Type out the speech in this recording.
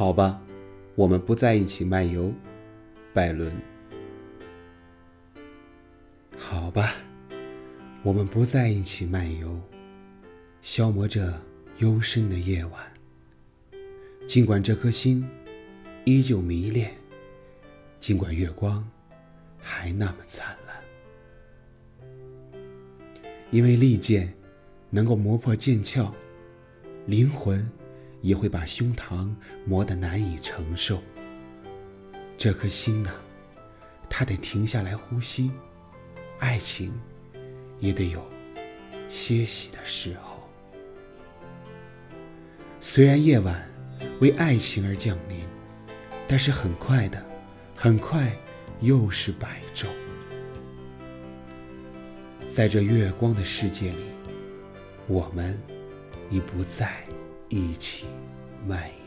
好吧，我们不在一起漫游，拜伦。好吧，我们不在一起漫游，消磨这幽深的夜晚。尽管这颗心依旧迷恋，尽管月光还那么灿烂，因为利剑能够磨破剑鞘，灵魂。也会把胸膛磨得难以承受。这颗心呐，它得停下来呼吸，爱情也得有歇息的时候。虽然夜晚为爱情而降临，但是很快的，很快又是白昼。在这月光的世界里，我们已不在。一起漫